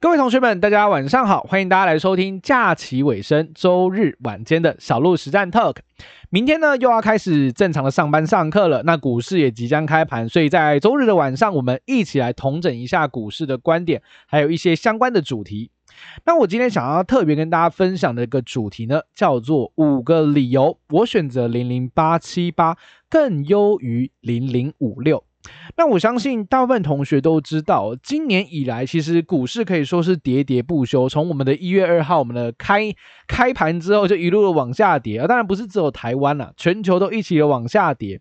各位同学们，大家晚上好，欢迎大家来收听假期尾声周日晚间的小鹿实战 Talk。明天呢又要开始正常的上班上课了，那股市也即将开盘，所以在周日的晚上，我们一起来统整一下股市的观点，还有一些相关的主题。那我今天想要特别跟大家分享的一个主题呢，叫做五个理由，我选择零零八七八更优于零零五六。那我相信大部分同学都知道，今年以来其实股市可以说是喋喋不休。从我们的一月二号，我们的开开盘之后就一路的往下跌啊，当然不是只有台湾啦，全球都一起的往下跌。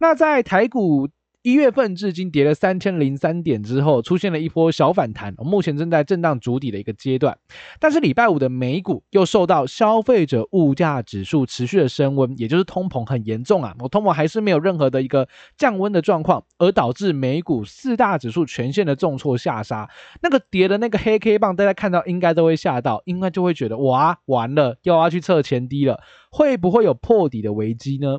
那在台股。一月份至今跌了三千零三点之后，出现了一波小反弹，目前正在震荡筑底的一个阶段。但是礼拜五的美股又受到消费者物价指数持续的升温，也就是通膨很严重啊，我通膨还是没有任何的一个降温的状况，而导致美股四大指数全线的重挫下杀。那个跌的那个黑 K 棒，大家看到应该都会吓到，应该就会觉得哇，完了，又要去测前低了，会不会有破底的危机呢？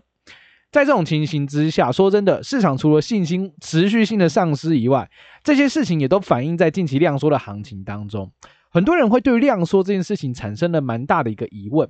在这种情形之下，说真的，市场除了信心持续性的丧失以外，这些事情也都反映在近期量缩的行情当中。很多人会对量缩这件事情产生了蛮大的一个疑问。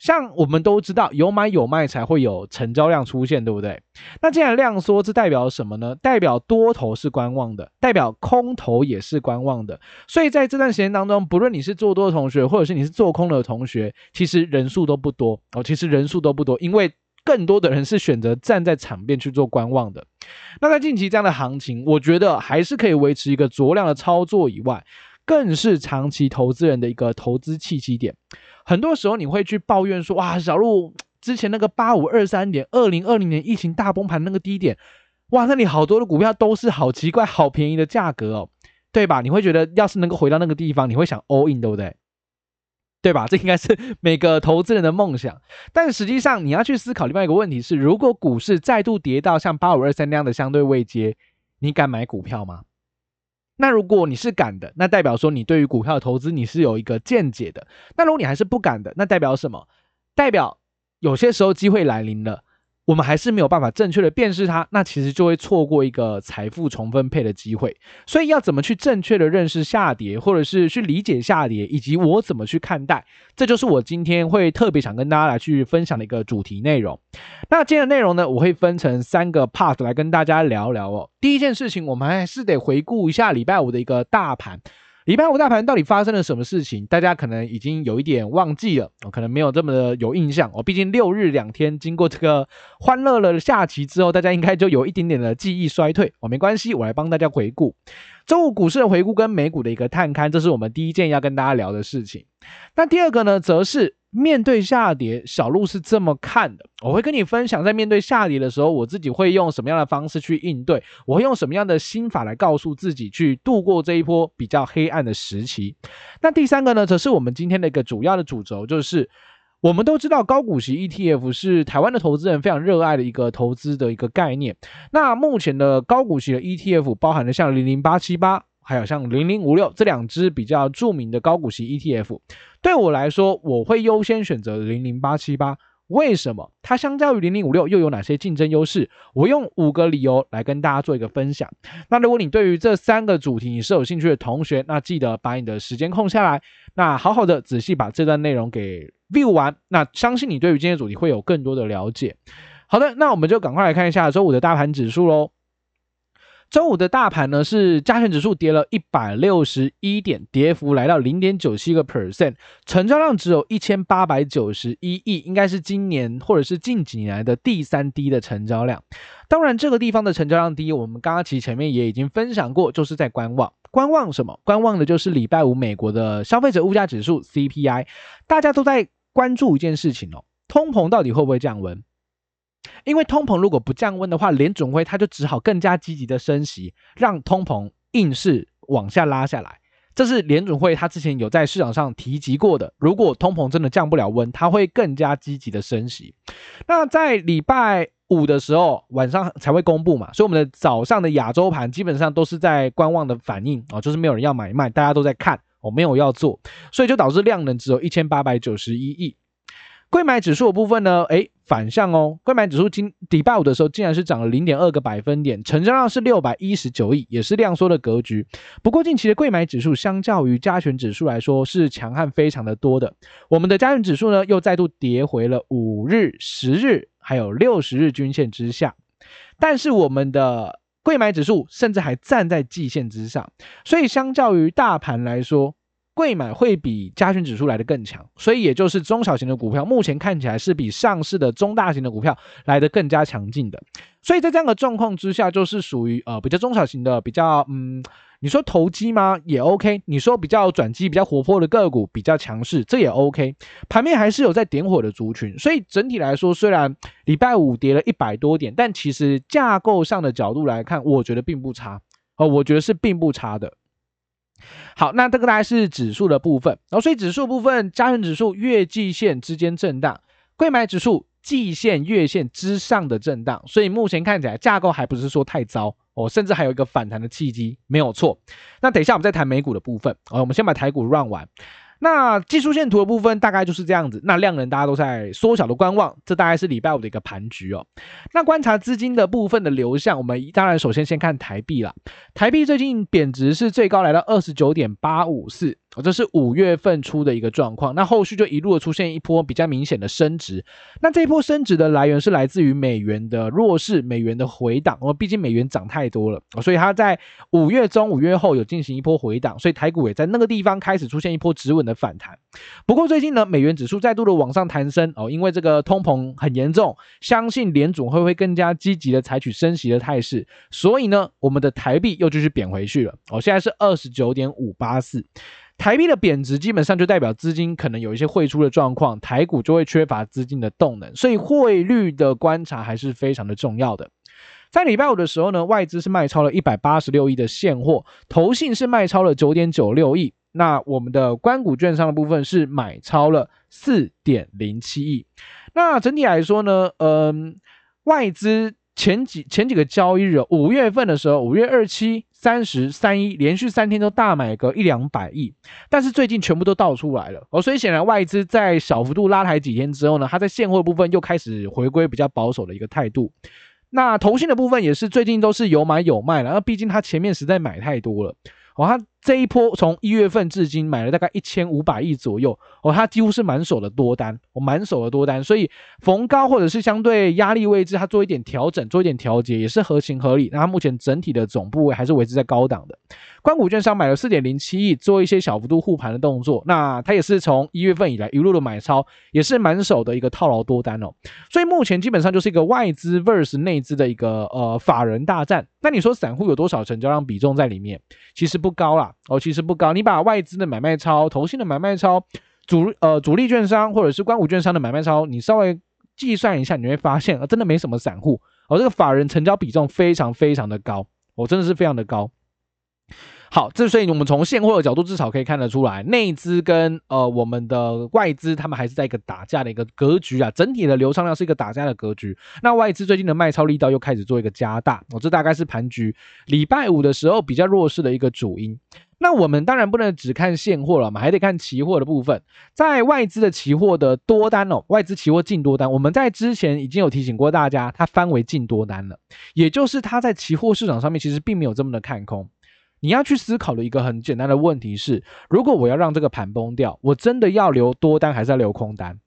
像我们都知道，有买有卖才会有成交量出现，对不对？那既然量缩，这代表什么呢？代表多头是观望的，代表空头也是观望的。所以在这段时间当中，不论你是做多的同学，或者是你是做空的同学，其实人数都不多哦，其实人数都不多，因为。更多的人是选择站在场边去做观望的。那在近期这样的行情，我觉得还是可以维持一个酌量的操作以外，更是长期投资人的一个投资契机点。很多时候你会去抱怨说，哇，小路之前那个八五二三点，二零二零年疫情大崩盘那个低点，哇，那里好多的股票都是好奇怪、好便宜的价格哦，对吧？你会觉得要是能够回到那个地方，你会想 all in，对不对？对吧？这应该是每个投资人的梦想。但实际上，你要去思考另外一个问题是：如果股市再度跌到像八五二三那样的相对位阶，你敢买股票吗？那如果你是敢的，那代表说你对于股票投资你是有一个见解的。那如果你还是不敢的，那代表什么？代表有些时候机会来临了。我们还是没有办法正确的辨识它，那其实就会错过一个财富重分配的机会。所以要怎么去正确的认识下跌，或者是去理解下跌，以及我怎么去看待，这就是我今天会特别想跟大家来去分享的一个主题内容。那今天的内容呢，我会分成三个 part 来跟大家聊聊哦。第一件事情，我们还是得回顾一下礼拜五的一个大盘。礼拜五大盘到底发生了什么事情？大家可能已经有一点忘记了，我可能没有这么的有印象。哦，毕竟六日两天经过这个欢乐了的下棋之后，大家应该就有一点点的记忆衰退。哦，没关系，我来帮大家回顾周五股市的回顾跟美股的一个探勘，这是我们第一件要跟大家聊的事情。那第二个呢，则是。面对下跌，小鹿是这么看的。我会跟你分享，在面对下跌的时候，我自己会用什么样的方式去应对，我会用什么样的心法来告诉自己去度过这一波比较黑暗的时期。那第三个呢，则是我们今天的一个主要的主轴，就是我们都知道高股息 ETF 是台湾的投资人非常热爱的一个投资的一个概念。那目前的高股息的 ETF 包含了像零零八七八。还有像零零五六这两只比较著名的高股息 ETF，对我来说，我会优先选择零零八七八。为什么？它相较于零零五六又有哪些竞争优势？我用五个理由来跟大家做一个分享。那如果你对于这三个主题你是有兴趣的同学，那记得把你的时间空下来，那好好的仔细把这段内容给 view 完。那相信你对于今天主题会有更多的了解。好的，那我们就赶快来看一下周五的大盘指数喽。周五的大盘呢，是加权指数跌了一百六十一点，跌幅来到零点九七个 percent，成交量只有一千八百九十一亿，应该是今年或者是近几年来的第三低的成交量。当然，这个地方的成交量低，我们刚刚其实前面也已经分享过，就是在观望。观望什么？观望的就是礼拜五美国的消费者物价指数 CPI，大家都在关注一件事情哦，通膨到底会不会降温？因为通膨如果不降温的话，联准会它就只好更加积极的升息，让通膨硬是往下拉下来。这是联准会它之前有在市场上提及过的。如果通膨真的降不了温，它会更加积极的升息。那在礼拜五的时候晚上才会公布嘛，所以我们的早上的亚洲盘基本上都是在观望的反应啊，就是没有人要买卖，大家都在看，我没有要做，所以就导致量能只有一千八百九十一亿。柜买指数的部分呢，诶，反向哦，柜买指数今礼拜五的时候竟然是涨了零点二个百分点，成交量是六百一十九亿，也是量缩的格局。不过近期的柜买指数相较于加权指数来说是强悍非常的多的，我们的加权指数呢又再度跌回了五日、十日还有六十日均线之下，但是我们的柜买指数甚至还站在季线之上，所以相较于大盘来说。贵买会比加权指数来得更强，所以也就是中小型的股票目前看起来是比上市的中大型的股票来得更加强劲的，所以在这样的状况之下，就是属于呃比较中小型的比较嗯，你说投机吗？也 OK，你说比较转机比较活泼的个股比较强势，这也 OK，盘面还是有在点火的族群，所以整体来说，虽然礼拜五跌了一百多点，但其实架构上的角度来看，我觉得并不差。哦、呃，我觉得是并不差的。好，那这个大概是指数的部分，然后所以指数部分，加权指数月季线之间震荡，贵买指数季线月线之上的震荡，所以目前看起来架构还不是说太糟哦，甚至还有一个反弹的契机，没有错。那等一下我们再谈美股的部分，哦，我们先把台股 run 完。那技术线图的部分大概就是这样子，那量能大家都在缩小的观望，这大概是礼拜五的一个盘局哦。那观察资金的部分的流向，我们当然首先先看台币啦。台币最近贬值是最高来到二十九点八五四。这是五月份出的一个状况，那后续就一路的出现一波比较明显的升值。那这一波升值的来源是来自于美元的弱势，美元的回档。哦，毕竟美元涨太多了，所以它在五月中、五月后有进行一波回档，所以台股也在那个地方开始出现一波止稳的反弹。不过最近呢，美元指数再度的往上弹升哦，因为这个通膨很严重，相信联总会会更加积极的采取升息的态势，所以呢，我们的台币又继续贬回去了。哦，现在是二十九点五八四。台币的贬值基本上就代表资金可能有一些汇出的状况，台股就会缺乏资金的动能，所以汇率的观察还是非常的重要的。在礼拜五的时候呢，外资是卖超了一百八十六亿的现货，投信是卖超了九点九六亿，那我们的官股券商的部分是买超了四点零七亿。那整体来说呢，嗯，外资前几前几个交易日，五月份的时候，五月二七。三十三一连续三天都大买个一两百亿，但是最近全部都倒出来了哦，所以显然外资在小幅度拉抬几天之后呢，它在现货部分又开始回归比较保守的一个态度。那投信的部分也是最近都是有买有卖了，那毕竟它前面实在买太多了哦，它。这一波从一月份至今买了大概一千五百亿左右哦，它几乎是满手的多单，我、哦、满手的多单，所以逢高或者是相对压力位置，它做一点调整，做一点调节也是合情合理。那它目前整体的总部位还是维持在高档的。官股券商买了四点零七亿，做一些小幅度护盘的动作。那它也是从一月份以来一路的买超，也是满手的一个套牢多单哦。所以目前基本上就是一个外资 verse 内资的一个呃法人大战。那你说散户有多少成交量比重在里面？其实不高啦。哦，其实不高。你把外资的买卖超、投信的买卖超、主呃主力券商或者是官股券商的买卖超，你稍微计算一下，你会发现啊，真的没什么散户。哦，这个法人成交比重非常非常的高，哦，真的是非常的高。好，这所以我们从现货的角度至少可以看得出来，内资跟呃我们的外资他们还是在一个打架的一个格局啊，整体的流畅量是一个打架的格局。那外资最近的卖超力道又开始做一个加大，哦，这大概是盘局礼拜五的时候比较弱势的一个主因。那我们当然不能只看现货了嘛，还得看期货的部分。在外资的期货的多单哦，外资期货净多单，我们在之前已经有提醒过大家，它翻为净多单了，也就是它在期货市场上面其实并没有这么的看空。你要去思考的一个很简单的问题是：如果我要让这个盘崩掉，我真的要留多单还是要留空单？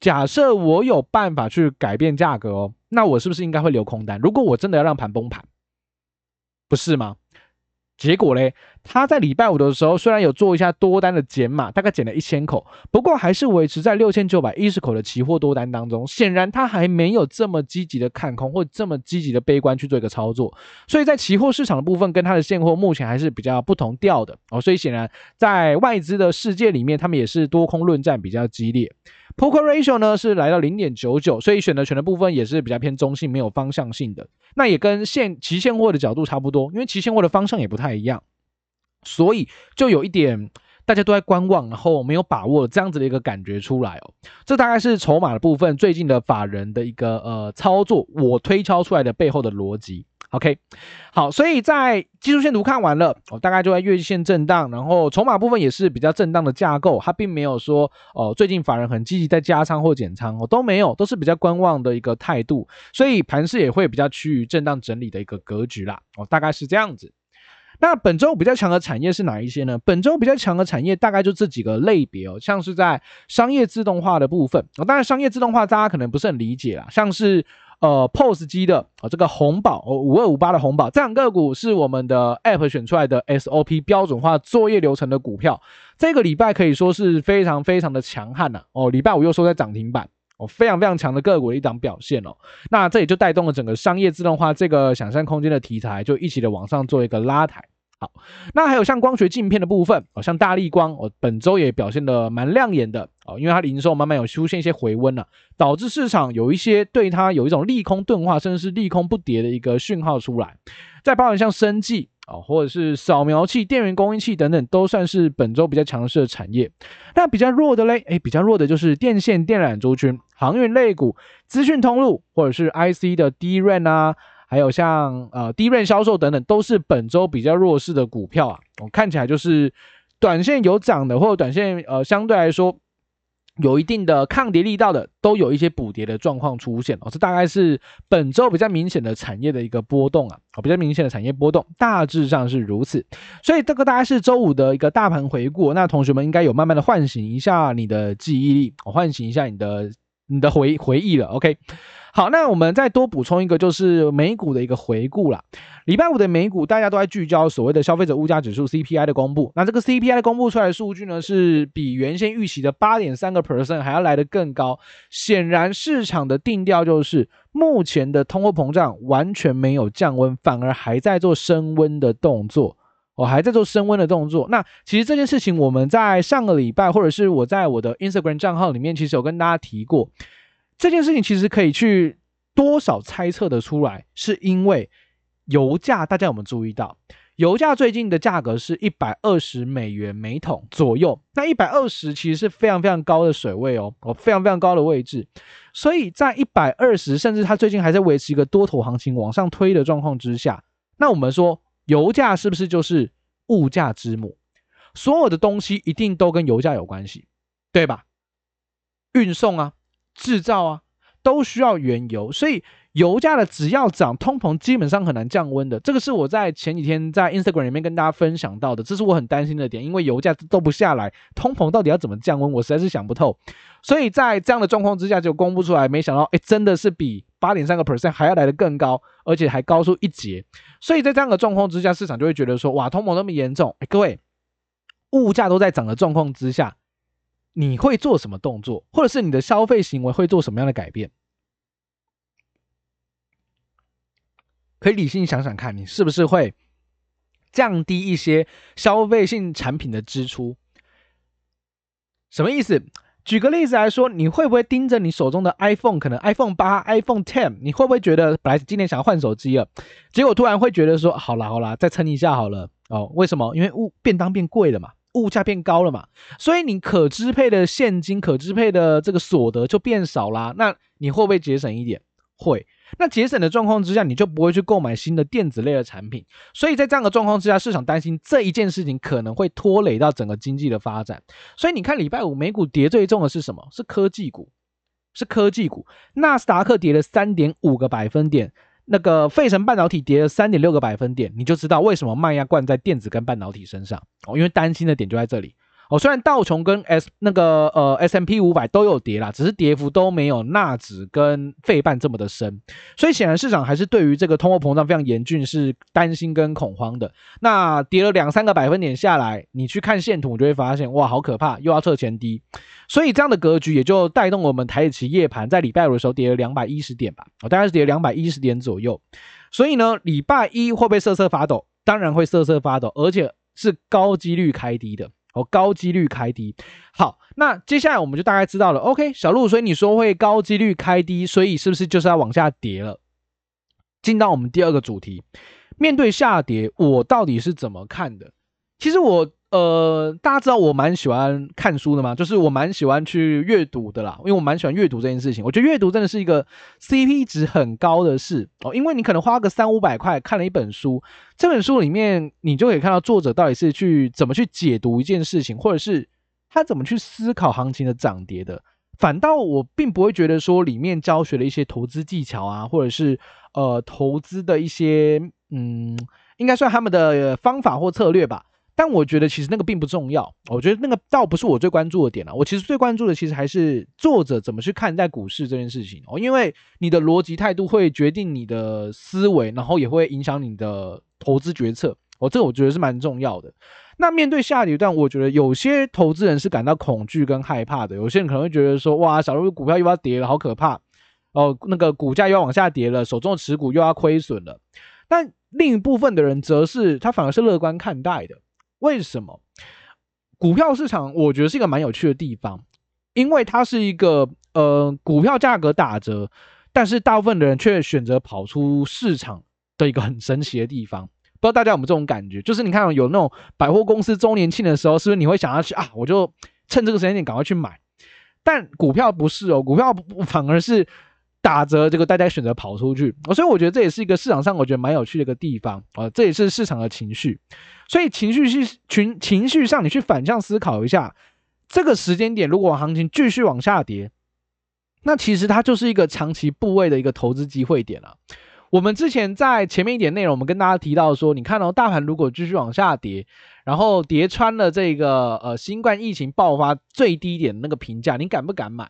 假设我有办法去改变价格哦，那我是不是应该会留空单？如果我真的要让盘崩盘，不是吗？结果嘞，他在礼拜五的时候虽然有做一下多单的减码，大概减了一千口，不过还是维持在六千九百一十口的期货多单当中。显然他还没有这么积极的看空或这么积极的悲观去做一个操作，所以在期货市场的部分跟他的现货目前还是比较不同调的哦。所以显然在外资的世界里面，他们也是多空论战比较激烈。Poker ratio 呢是来到零点九九，所以选择权的部分也是比较偏中性，没有方向性的。那也跟现期现货的角度差不多，因为期现货的方向也不太一样，所以就有一点大家都在观望，然后没有把握这样子的一个感觉出来哦。这大概是筹码的部分最近的法人的一个呃操作，我推敲出来的背后的逻辑。OK，好，所以在技术线图看完了，我、哦、大概就在月线震荡，然后筹码部分也是比较震荡的架构，它并没有说哦，最近法人很积极在加仓或减仓，哦都没有，都是比较观望的一个态度，所以盘势也会比较趋于震荡整理的一个格局啦，哦大概是这样子。那本周比较强的产业是哪一些呢？本周比较强的产业大概就这几个类别哦，像是在商业自动化的部分，哦当然商业自动化大家可能不是很理解啦，像是。呃，POS 机的哦，这个红宝哦，五二五八的红宝，这两个股是我们的 App 选出来的 SOP 标准化作业流程的股票，这个礼拜可以说是非常非常的强悍呐哦，礼拜五又收在涨停板哦，非常非常强的个股的一档表现哦，那这也就带动了整个商业自动化这个想象空间的题材，就一起的往上做一个拉抬。那还有像光学镜片的部分哦，像大立光哦，本周也表现得蛮亮眼的哦，因为它零售慢慢有出现一些回温了，导致市场有一些对它有一种利空钝化，甚至是利空不跌的一个讯号出来。再包含像生技哦，或者是扫描器、电源供应器等等，都算是本周比较强势的产业。那比较弱的嘞，诶，比较弱的就是电线电缆族群、航运类股、资讯通路或者是 IC 的 DRAM 啊。还有像呃低润销售等等，都是本周比较弱势的股票啊。我、看起来就是短线有涨的，或者短线呃相对来说有一定的抗跌力道的，都有一些补跌的状况出现哦。这大概是本周比较明显的产业的一个波动啊，比较明显的产业波动，大致上是如此。所以这个大概是周五的一个大盘回顾。那同学们应该有慢慢的唤醒一下你的记忆力，哦、唤醒一下你的你的回回忆了。OK。好，那我们再多补充一个，就是美股的一个回顾啦。礼拜五的美股，大家都在聚焦所谓的消费者物价指数 CPI 的公布。那这个 CPI 的公布出来的数据呢，是比原先预期的八点三个 percent 还要来得更高。显然，市场的定调就是目前的通货膨胀完全没有降温，反而还在做升温的动作。我、还在做升温的动作。那其实这件事情，我们在上个礼拜，或者是我在我的 Instagram 账号里面，其实有跟大家提过。这件事情其实可以去多少猜测的出来，是因为油价，大家有没有注意到？油价最近的价格是一百二十美元每桶左右，那一百二十其实是非常非常高的水位哦，哦，非常非常高的位置，所以在一百二十，甚至它最近还在维持一个多头行情往上推的状况之下，那我们说油价是不是就是物价之母？所有的东西一定都跟油价有关系，对吧？运送啊。制造啊，都需要原油，所以油价的只要涨，通膨基本上很难降温的。这个是我在前几天在 Instagram 里面跟大家分享到的，这是我很担心的点，因为油价都不下来，通膨到底要怎么降温，我实在是想不透。所以在这样的状况之下，就公布出来，没想到，哎，真的是比八点三个 percent 还要来得更高，而且还高出一截。所以在这样的状况之下，市场就会觉得说，哇，通膨那么严重，哎，各位，物价都在涨的状况之下。你会做什么动作，或者是你的消费行为会做什么样的改变？可以理性想想看，你是不是会降低一些消费性产品的支出？什么意思？举个例子来说，你会不会盯着你手中的 iPhone，可能 iPhone 八、iPhone Ten，你会不会觉得本来今年想要换手机了，结果突然会觉得说，好啦好啦，再撑一下好了哦？为什么？因为物便当变贵了嘛。物价变高了嘛，所以你可支配的现金、可支配的这个所得就变少啦。那你会不会节省一点？会。那节省的状况之下，你就不会去购买新的电子类的产品。所以在这样的状况之下，市场担心这一件事情可能会拖累到整个经济的发展。所以你看，礼拜五美股跌最重的是什么？是科技股，是科技股。纳斯达克跌了三点五个百分点。那个费城半导体跌了三点六个百分点，你就知道为什么卖压灌在电子跟半导体身上哦，因为担心的点就在这里。哦，虽然道琼跟 S 那个呃 S&P 五百都有跌啦，只是跌幅都没有纳指跟费半这么的深，所以显然市场还是对于这个通货膨胀非常严峻是担心跟恐慌的。那跌了两三个百分点下来，你去看线图，你就会发现哇，好可怕，又要测前低。所以这样的格局也就带动我们台企夜盘在礼拜五的时候跌了两百一十点吧，哦，大概是跌两百一十点左右。所以呢，礼拜一会不会瑟瑟发抖？当然会瑟瑟发抖，而且是高几率开低的。哦，高几率开低。好，那接下来我们就大概知道了。OK，小鹿，所以你说会高几率开低，所以是不是就是要往下跌了？进到我们第二个主题，面对下跌，我到底是怎么看的？其实我呃，大家知道我蛮喜欢看书的嘛，就是我蛮喜欢去阅读的啦，因为我蛮喜欢阅读这件事情。我觉得阅读真的是一个 CP 值很高的事哦，因为你可能花个三五百块看了一本书，这本书里面你就可以看到作者到底是去怎么去解读一件事情，或者是他怎么去思考行情的涨跌的。反倒我并不会觉得说里面教学的一些投资技巧啊，或者是呃投资的一些嗯，应该算他们的方法或策略吧。但我觉得其实那个并不重要，我觉得那个倒不是我最关注的点了。我其实最关注的其实还是作者怎么去看待股市这件事情哦，因为你的逻辑态度会决定你的思维，然后也会影响你的投资决策。哦，这个我觉得是蛮重要的。那面对下跌段，我觉得有些投资人是感到恐惧跟害怕的。有些人可能会觉得说，哇，小鹿股票又要跌了，好可怕哦，那个股价又要往下跌了，手中的持股又要亏损了。但另一部分的人则是他反而是乐观看待的。为什么股票市场我觉得是一个蛮有趣的地方？因为它是一个呃股票价格打折，但是大部分的人却选择跑出市场的一个很神奇的地方。不知道大家有没有这种感觉？就是你看有那种百货公司周年庆的时候，是不是你会想要去啊？我就趁这个时间点赶快去买。但股票不是哦，股票反而是。打折，这个大家选择跑出去，所以我觉得这也是一个市场上我觉得蛮有趣的一个地方啊，这也是市场的情绪，所以情绪是群情绪上，你去反向思考一下，这个时间点如果行情继续往下跌，那其实它就是一个长期部位的一个投资机会点了。我们之前在前面一点内容，我们跟大家提到说，你看到大盘如果继续往下跌，然后跌穿了这个呃新冠疫情爆发最低点的那个评价，你敢不敢买？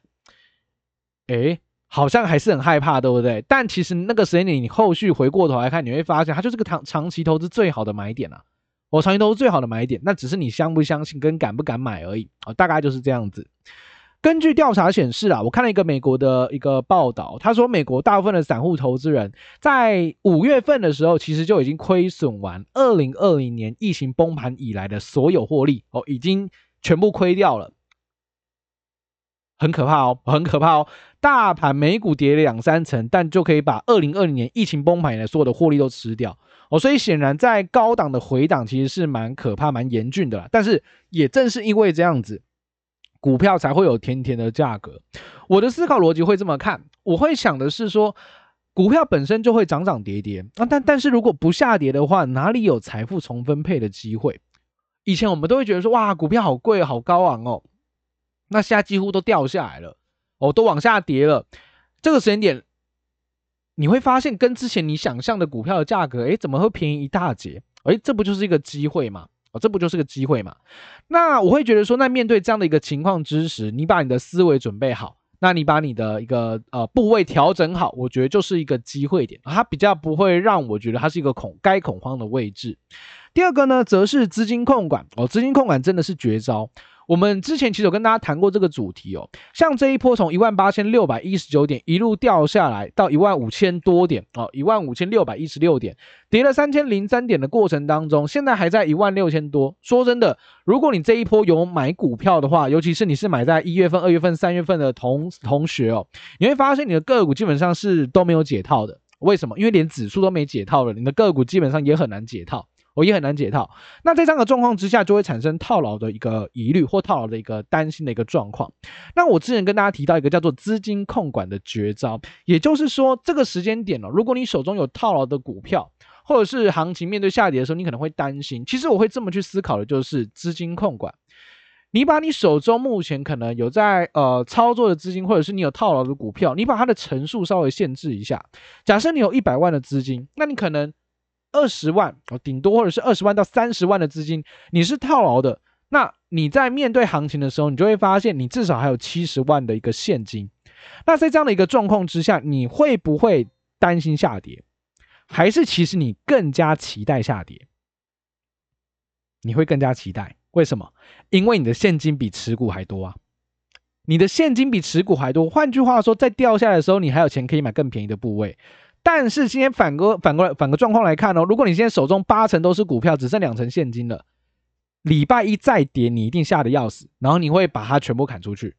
诶。好像还是很害怕，对不对？但其实那个时间点，你后续回过头来看，你会发现它就是个长长期投资最好的买点啊！我长期投资最好的买点，那只是你相不相信跟敢不敢买而已啊，大概就是这样子。根据调查显示啊，我看了一个美国的一个报道，他说美国大部分的散户投资人在五月份的时候，其实就已经亏损完二零二零年疫情崩盘以来的所有获利哦，已经全部亏掉了。很可怕哦，很可怕哦！大盘美股跌两三成，但就可以把二零二零年疫情崩盘以来所有的获利都吃掉哦。所以显然，在高档的回档其实是蛮可怕、蛮严峻的啦。但是也正是因为这样子，股票才会有甜甜的价格。我的思考逻辑会这么看，我会想的是说，股票本身就会涨涨跌跌啊，但但是如果不下跌的话，哪里有财富重分配的机会？以前我们都会觉得说，哇，股票好贵、好高昂哦。那现在几乎都掉下来了，哦，都往下跌了。这个时间点，你会发现跟之前你想象的股票的价格，诶，怎么会便宜一大截？诶，这不就是一个机会吗？哦，这不就是个机会吗？那我会觉得说，那面对这样的一个情况之时，你把你的思维准备好，那你把你的一个呃部位调整好，我觉得就是一个机会点，它比较不会让我觉得它是一个恐该恐慌的位置。第二个呢，则是资金控管哦，资金控管真的是绝招。我们之前其实有跟大家谈过这个主题哦，像这一波从一万八千六百一十九点一路掉下来到一万五千多点哦，一万五千六百一十六点，跌了三千零三点的过程当中，现在还在一万六千多。说真的，如果你这一波有买股票的话，尤其是你是买在一月份、二月份、三月份的同同学哦，你会发现你的个股基本上是都没有解套的。为什么？因为连指数都没解套了，你的个股基本上也很难解套。我也很难解套，那在这样的状况之下，就会产生套牢的一个疑虑或套牢的一个担心的一个状况。那我之前跟大家提到一个叫做资金控管的绝招，也就是说，这个时间点哦，如果你手中有套牢的股票，或者是行情面对下跌的时候，你可能会担心。其实我会这么去思考的，就是资金控管。你把你手中目前可能有在呃操作的资金，或者是你有套牢的股票，你把它的成数稍微限制一下。假设你有一百万的资金，那你可能。二十万哦，顶多或者是二十万到三十万的资金，你是套牢的。那你在面对行情的时候，你就会发现你至少还有七十万的一个现金。那在这样的一个状况之下，你会不会担心下跌？还是其实你更加期待下跌？你会更加期待，为什么？因为你的现金比持股还多啊！你的现金比持股还多，换句话说，在掉下来的时候，你还有钱可以买更便宜的部位。但是今天反过反过来反个状况来看哦，如果你现在手中八成都是股票，只剩两成现金了，礼拜一再跌，你一定吓得要死，然后你会把它全部砍出去。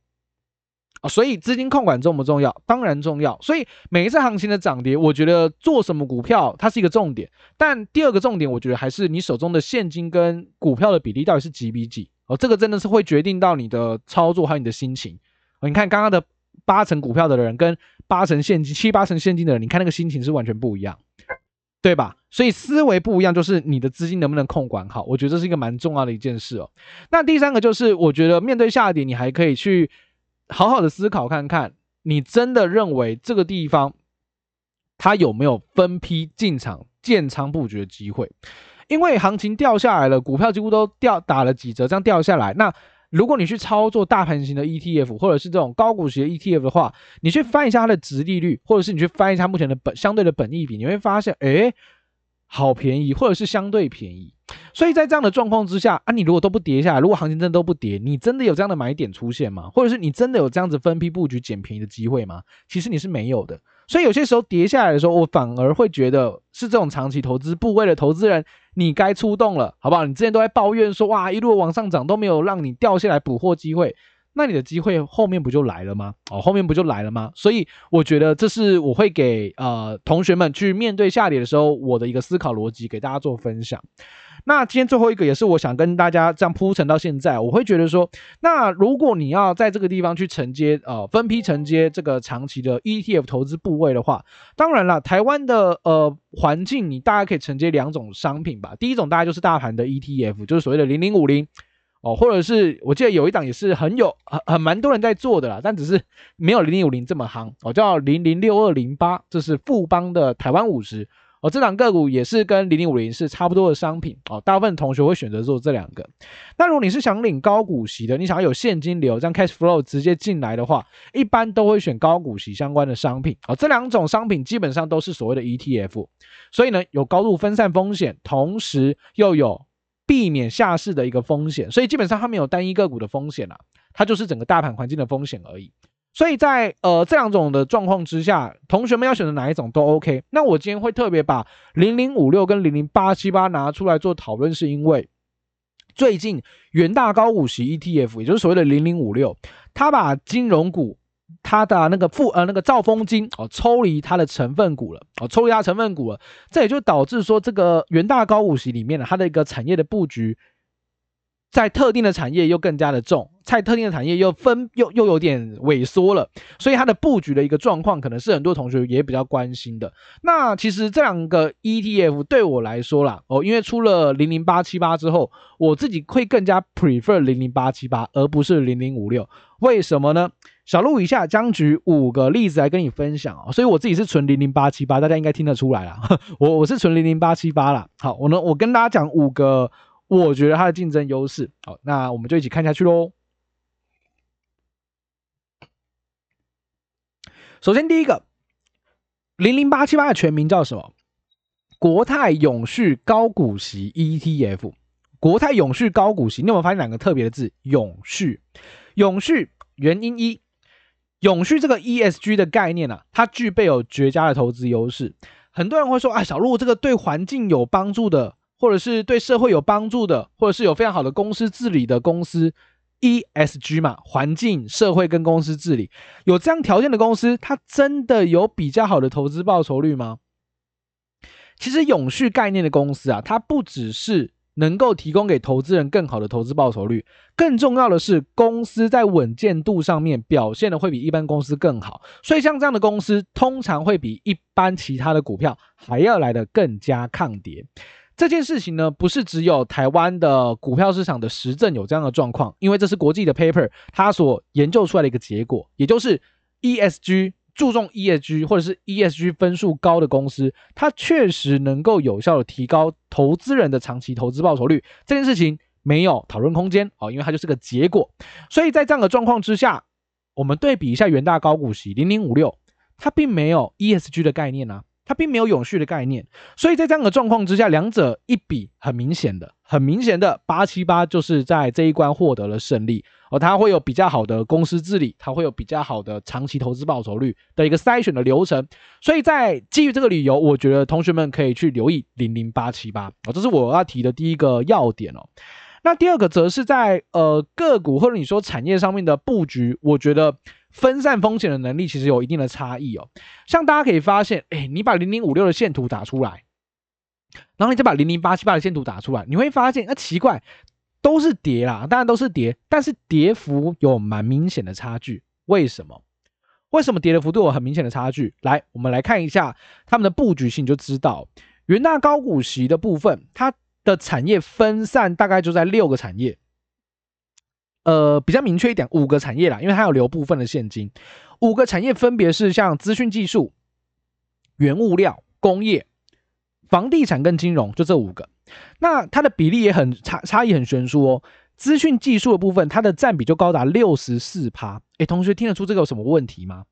啊，所以资金控管重不重要？当然重要。所以每一次行情的涨跌，我觉得做什么股票它是一个重点，但第二个重点，我觉得还是你手中的现金跟股票的比例到底是几比几哦，这个真的是会决定到你的操作还有你的心情。你看刚刚的八成股票的人跟八成现金、七八成现金的人，你看那个心情是完全不一样，对吧？所以思维不一样，就是你的资金能不能控管好，我觉得这是一个蛮重要的一件事哦。那第三个就是，我觉得面对下跌，你还可以去。好好的思考看看，你真的认为这个地方它有没有分批进场建仓布局的机会？因为行情掉下来了，股票几乎都掉打了几折，这样掉下来。那如果你去操作大盘型的 ETF，或者是这种高股息的 ETF 的话，你去翻一下它的值利率，或者是你去翻一下目前的本相对的本益比，你会发现，哎，好便宜，或者是相对便宜。所以在这样的状况之下啊，你如果都不跌下来，如果行情真的都不跌，你真的有这样的买点出现吗？或者是你真的有这样子分批布局捡便宜的机会吗？其实你是没有的。所以有些时候跌下来的时候，我反而会觉得是这种长期投资部位的投资人，你该出动了，好不好？你之前都在抱怨说哇，一路往上涨都没有让你掉下来捕获机会。那你的机会后面不就来了吗？哦，后面不就来了吗？所以我觉得这是我会给呃同学们去面对下跌的时候我的一个思考逻辑，给大家做分享。那今天最后一个也是我想跟大家这样铺陈到现在，我会觉得说，那如果你要在这个地方去承接呃分批承接这个长期的 ETF 投资部位的话，当然了，台湾的呃环境你大概可以承接两种商品吧。第一种大概就是大盘的 ETF，就是所谓的零零五零。哦，或者是我记得有一档也是很有很很蛮多人在做的啦，但只是没有零零五零这么夯哦，叫零零六二零八，这是富邦的台湾五十哦，这档个股也是跟零零五零是差不多的商品哦，大部分同学会选择做这两个。那如果你是想领高股息的，你想要有现金流，这样 cash flow 直接进来的话，一般都会选高股息相关的商品哦，这两种商品基本上都是所谓的 ETF，所以呢有高度分散风险，同时又有。避免下市的一个风险，所以基本上它没有单一个股的风险啦，它就是整个大盘环境的风险而已。所以在呃这两种的状况之下，同学们要选择哪一种都 OK。那我今天会特别把零零五六跟零零八七八拿出来做讨论，是因为最近元大高股息 ETF，也就是所谓的零零五六，它把金融股。它的那个富呃那个兆丰金哦抽离它的成分股了哦抽离它成分股了，这也就导致说这个元大高股息里面呢，它的一个产业的布局，在特定的产业又更加的重，在特定的产业又分又又有点萎缩了，所以它的布局的一个状况，可能是很多同学也比较关心的。那其实这两个 ETF 对我来说啦哦，因为出了零零八七八之后，我自己会更加 prefer 零零八七八而不是零零五六，为什么呢？小路以下将举五个例子来跟你分享哦，所以我自己是存零零八七八，大家应该听得出来了，我我是存零零八七八啦。好，我呢，我跟大家讲五个，我觉得它的竞争优势。好，那我们就一起看下去喽。首先第一个，零零八七八的全名叫什么？国泰永续高股息 ETF。国泰永续高股息，你有没有发现两个特别的字？永续，永续，原因一。永续这个 ESG 的概念呢、啊，它具备有绝佳的投资优势。很多人会说，啊，小路这个对环境有帮助的，或者是对社会有帮助的，或者是有非常好的公司治理的公司，ESG 嘛，环境、社会跟公司治理，有这样条件的公司，它真的有比较好的投资报酬率吗？其实永续概念的公司啊，它不只是。能够提供给投资人更好的投资报酬率，更重要的是公司在稳健度上面表现的会比一般公司更好，所以像这样的公司通常会比一般其他的股票还要来得更加抗跌。这件事情呢，不是只有台湾的股票市场的实证有这样的状况，因为这是国际的 paper 它所研究出来的一个结果，也就是 ESG。注重 ESG 或者是 ESG 分数高的公司，它确实能够有效的提高投资人的长期投资报酬率。这件事情没有讨论空间哦，因为它就是个结果。所以在这样的状况之下，我们对比一下元大高股息零零五六，它并没有 ESG 的概念啊。它并没有永续的概念，所以在这样的状况之下，两者一比，很明显的，很明显的，八七八就是在这一关获得了胜利，而它会有比较好的公司治理，它会有比较好的长期投资报酬率的一个筛选的流程，所以在基于这个理由，我觉得同学们可以去留意零零八七八，啊，这是我要提的第一个要点哦。那第二个则是在呃个股或者你说产业上面的布局，我觉得。分散风险的能力其实有一定的差异哦。像大家可以发现，哎，你把零零五六的线图打出来，然后你再把零零八七八的线图打出来，你会发现，啊，奇怪，都是跌啦，当然都是跌，但是跌幅有蛮明显的差距。为什么？为什么跌的幅度有很明显的差距？来，我们来看一下他们的布局性，就知道元大高股息的部分，它的产业分散大概就在六个产业。呃，比较明确一点，五个产业啦，因为它有留部分的现金。五个产业分别是像资讯技术、原物料、工业、房地产跟金融，就这五个。那它的比例也很差，差异很悬殊哦。资讯技术的部分，它的占比就高达六十四趴。哎，同学听得出这个有什么问题吗？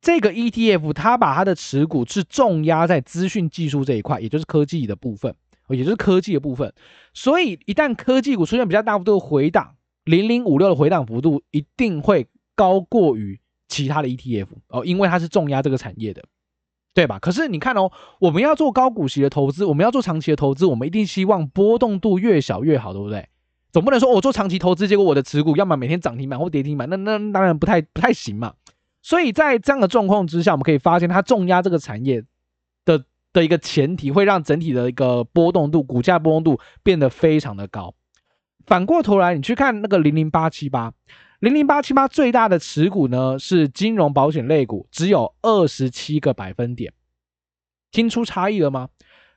这个 ETF 它把它的持股是重压在资讯技术这一块，也就是科技的部分。也就是科技的部分，所以一旦科技股出现比较大幅度的回档，零零五六的回档幅度一定会高过于其他的 ETF 哦，因为它是重压这个产业的，对吧？可是你看哦，我们要做高股息的投资，我们要做长期的投资，我们一定希望波动度越小越好，对不对？总不能说我做长期投资，结果我的持股要么每天涨停板或跌停板，那那当然不太不太行嘛。所以在这样的状况之下，我们可以发现它重压这个产业的。一个前提会让整体的一个波动度、股价波动度变得非常的高。反过头来，你去看那个零零八七八，零零八七八最大的持股呢是金融保险类股，只有二十七个百分点。听出差异了吗？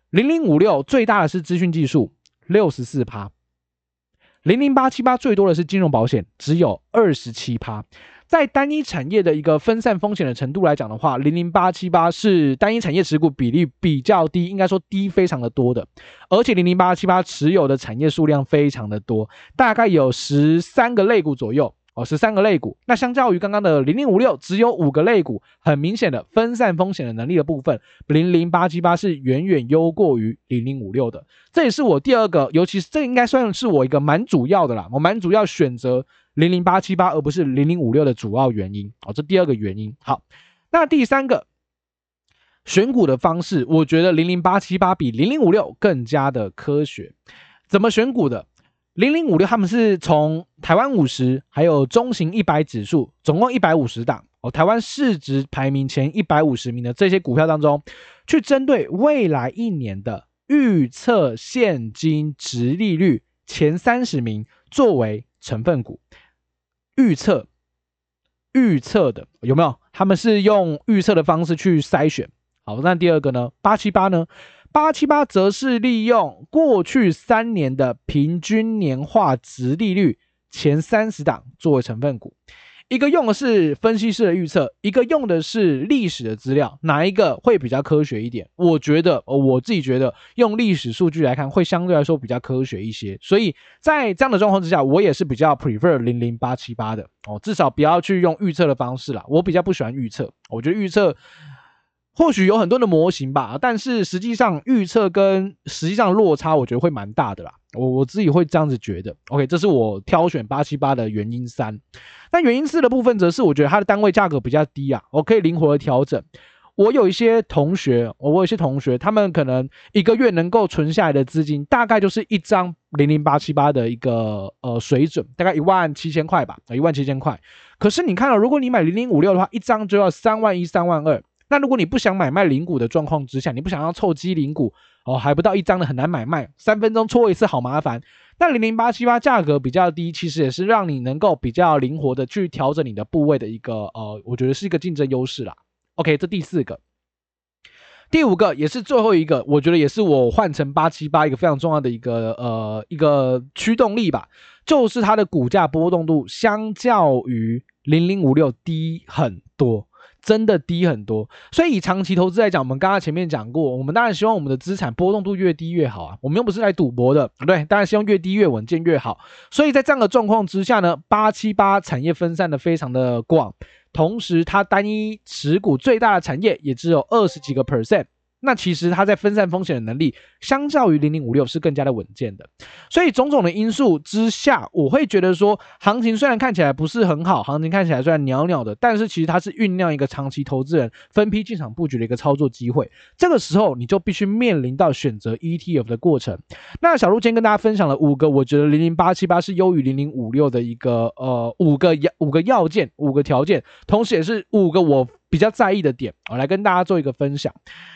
零零五六最大的是资讯技术，六十四趴；零零八七八最多的是金融保险，只有二十七趴。在单一产业的一个分散风险的程度来讲的话，零零八七八是单一产业持股比例比较低，应该说低非常的多的，而且零零八七八持有的产业数量非常的多，大概有十三个类股左右哦，十三个类股。那相较于刚刚的零零五六只有五个类股，很明显的分散风险的能力的部分，零零八七八是远远优过于零零五六的。这也是我第二个，尤其是这应该算是我一个蛮主要的啦，我蛮主要选择。零零八七八，而不是零零五六的主要原因哦，这第二个原因。好，那第三个选股的方式，我觉得零零八七八比零零五六更加的科学。怎么选股的？零零五六他们是从台湾五十还有中型一百指数，总共一百五十档哦，台湾市值排名前一百五十名的这些股票当中，去针对未来一年的预测现金殖利率前三十名作为成分股。预测预测的有没有？他们是用预测的方式去筛选。好，那第二个呢？八七八呢？八七八则是利用过去三年的平均年化值利率前三十档作为成分股。一个用的是分析师的预测，一个用的是历史的资料，哪一个会比较科学一点？我觉得，我自己觉得用历史数据来看会相对来说比较科学一些。所以在这样的状况之下，我也是比较 prefer 零零八七八的哦，至少不要去用预测的方式啦。我比较不喜欢预测，我觉得预测。或许有很多的模型吧，但是实际上预测跟实际上落差，我觉得会蛮大的啦。我我自己会这样子觉得。OK，这是我挑选八七八的原因三。那原因四的部分则是我觉得它的单位价格比较低啊，我可以灵活的调整。我有一些同学，我有一些同学，他们可能一个月能够存下来的资金，大概就是一张零零八七八的一个呃水准，大概一万七千块吧，一万七千块。可是你看到，如果你买零零五六的话，一张就要三万一、三万二。那如果你不想买卖零股的状况之下，你不想要凑机零股哦，还不到一张的很难买卖，三分钟搓一次好麻烦。那零零八七八价格比较低，其实也是让你能够比较灵活的去调整你的部位的一个呃，我觉得是一个竞争优势啦。OK，这第四个，第五个也是最后一个，我觉得也是我换成八七八一个非常重要的一个呃一个驱动力吧，就是它的股价波动度相较于零零五六低很多。真的低很多，所以以长期投资来讲，我们刚刚前面讲过，我们当然希望我们的资产波动度越低越好啊，我们又不是来赌博的，对，当然希望越低越稳健越好。所以在这样的状况之下呢，八七八产业分散的非常的广，同时它单一持股最大的产业也只有二十几个 percent，那其实它在分散风险的能力，相较于零零五六是更加的稳健的。所以种种的因素之下，我会觉得说，行情虽然看起来不是很好，行情看起来虽然袅袅的，但是其实它是酝酿一个长期投资人分批进场布局的一个操作机会。这个时候你就必须面临到选择 ETF 的过程。那小鹿今天跟大家分享了五个，我觉得零零八七八是优于零零五六的一个呃五个要五个要件五个条件，同时也是五个我。比较在意的点，我来跟大家做一个分享。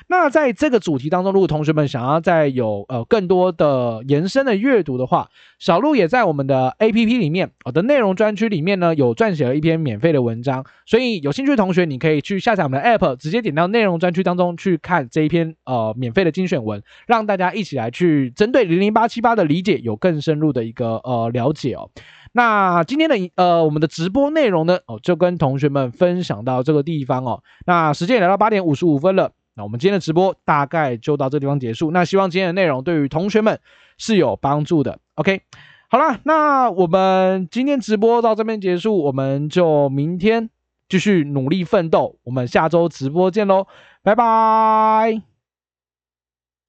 那在这个主题当中，如果同学们想要再有呃更多的延伸的阅读的话，小鹿也在我们的 APP 里面，我的内容专区里面呢有撰写了一篇免费的文章，所以有兴趣的同学你可以去下载我们的 App，直接点到内容专区当中去看这一篇呃免费的精选文，让大家一起来去针对零零八七八的理解有更深入的一个呃了解哦。那今天的呃，我们的直播内容呢，哦，就跟同学们分享到这个地方哦。那时间也来到八点五十五分了，那我们今天的直播大概就到这地方结束。那希望今天的内容对于同学们是有帮助的。OK，好啦，那我们今天直播到这边结束，我们就明天继续努力奋斗。我们下周直播见喽，拜拜。